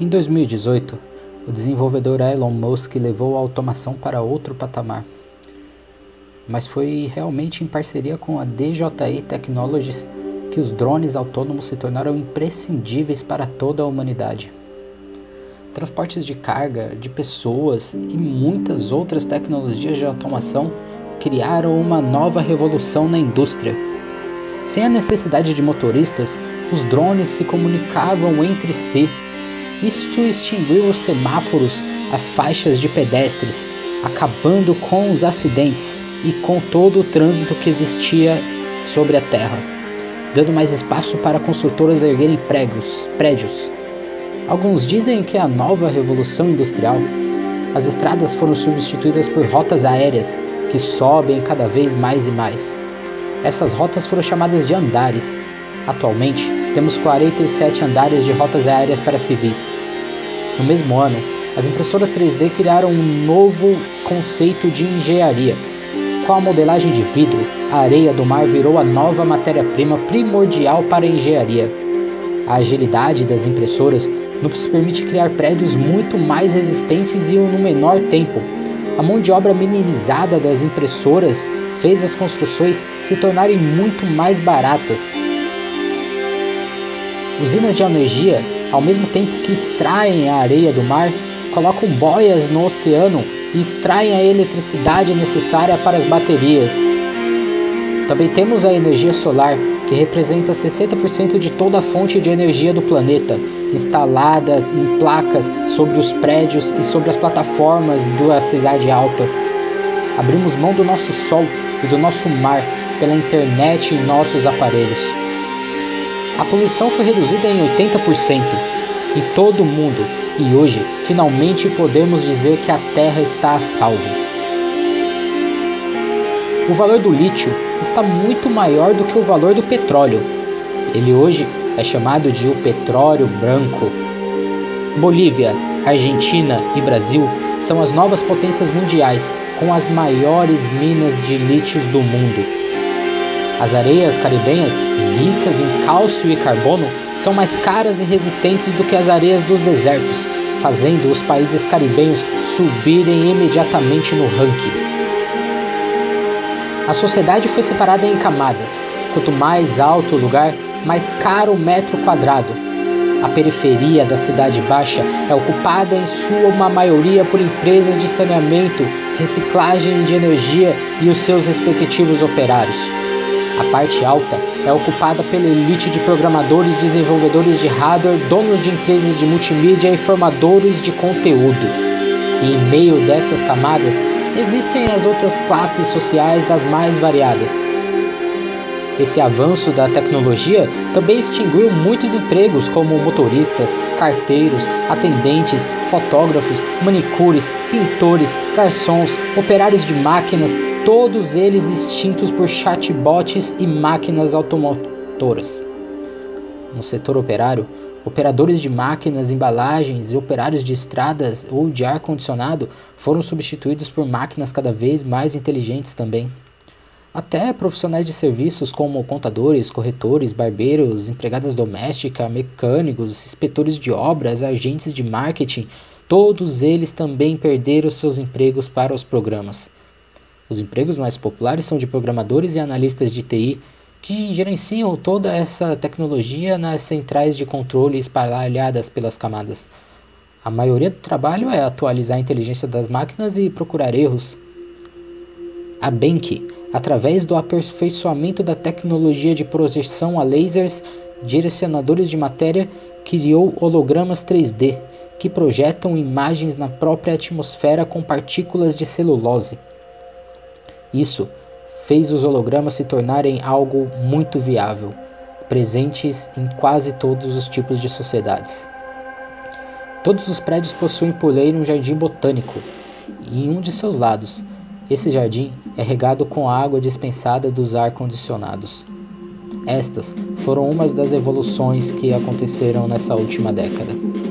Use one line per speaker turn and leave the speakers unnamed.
Em 2018, o desenvolvedor Elon Musk levou a automação para outro patamar. Mas foi realmente em parceria com a DJI Technologies que os drones autônomos se tornaram imprescindíveis para toda a humanidade. Transportes de carga, de pessoas e muitas outras tecnologias de automação criaram uma nova revolução na indústria. Sem a necessidade de motoristas, os drones se comunicavam entre si isto extinguiu os semáforos, as faixas de pedestres, acabando com os acidentes e com todo o trânsito que existia sobre a terra, dando mais espaço para construtoras erguerem pregos, prédios. Alguns dizem que é a nova revolução industrial. As estradas foram substituídas por rotas aéreas que sobem cada vez mais e mais. Essas rotas foram chamadas de andares. Atualmente, temos 47 andares de rotas aéreas para civis. No mesmo ano, as impressoras 3D criaram um novo conceito de engenharia. Com a modelagem de vidro, a areia do mar virou a nova matéria-prima primordial para a engenharia. A agilidade das impressoras nos permite criar prédios muito mais resistentes e no menor tempo. A mão de obra minimizada das impressoras fez as construções se tornarem muito mais baratas Usinas de energia, ao mesmo tempo que extraem a areia do mar, colocam boias no oceano e extraem a eletricidade necessária para as baterias. Também temos a energia solar, que representa 60% de toda a fonte de energia do planeta, instalada em placas sobre os prédios e sobre as plataformas da cidade alta. Abrimos mão do nosso sol e do nosso mar pela internet em nossos aparelhos a poluição foi reduzida em 80% em todo o mundo e hoje finalmente podemos dizer que a Terra está a salvo. O valor do lítio está muito maior do que o valor do petróleo. Ele hoje é chamado de o petróleo branco. Bolívia, Argentina e Brasil são as novas potências mundiais com as maiores minas de lítio do mundo. As areias caribenhas, ricas em cálcio e carbono, são mais caras e resistentes do que as areias dos desertos, fazendo os países caribenhos subirem imediatamente no ranking. A sociedade foi separada em camadas. Quanto mais alto o lugar, mais caro o metro quadrado. A periferia da cidade baixa é ocupada em sua maioria por empresas de saneamento, reciclagem de energia e os seus respectivos operários. A parte alta é ocupada pela elite de programadores, desenvolvedores de hardware, donos de empresas de multimídia e formadores de conteúdo. E em meio dessas camadas existem as outras classes sociais das mais variadas. Esse avanço da tecnologia também extinguiu muitos empregos, como motoristas, carteiros, atendentes, fotógrafos, manicures, pintores, garçons, operários de máquinas, todos eles extintos por chatbots e máquinas automotoras. No setor operário, operadores de máquinas, embalagens e operários de estradas ou de ar-condicionado foram substituídos por máquinas cada vez mais inteligentes também. Até profissionais de serviços como contadores, corretores, barbeiros, empregadas domésticas, mecânicos, inspetores de obras, agentes de marketing, todos eles também perderam seus empregos para os programas. Os empregos mais populares são de programadores e analistas de TI, que gerenciam toda essa tecnologia nas centrais de controle espalhadas pelas camadas. A maioria do trabalho é atualizar a inteligência das máquinas e procurar erros. A Benki, através do aperfeiçoamento da tecnologia de projeção a lasers, direcionadores de matéria, criou hologramas 3D que projetam imagens na própria atmosfera com partículas de celulose. Isso fez os hologramas se tornarem algo muito viável, presentes em quase todos os tipos de sociedades. Todos os prédios possuem por lei um jardim botânico em um de seus lados. Esse jardim é regado com a água dispensada dos ar-condicionados. Estas foram umas das evoluções que aconteceram nessa última década.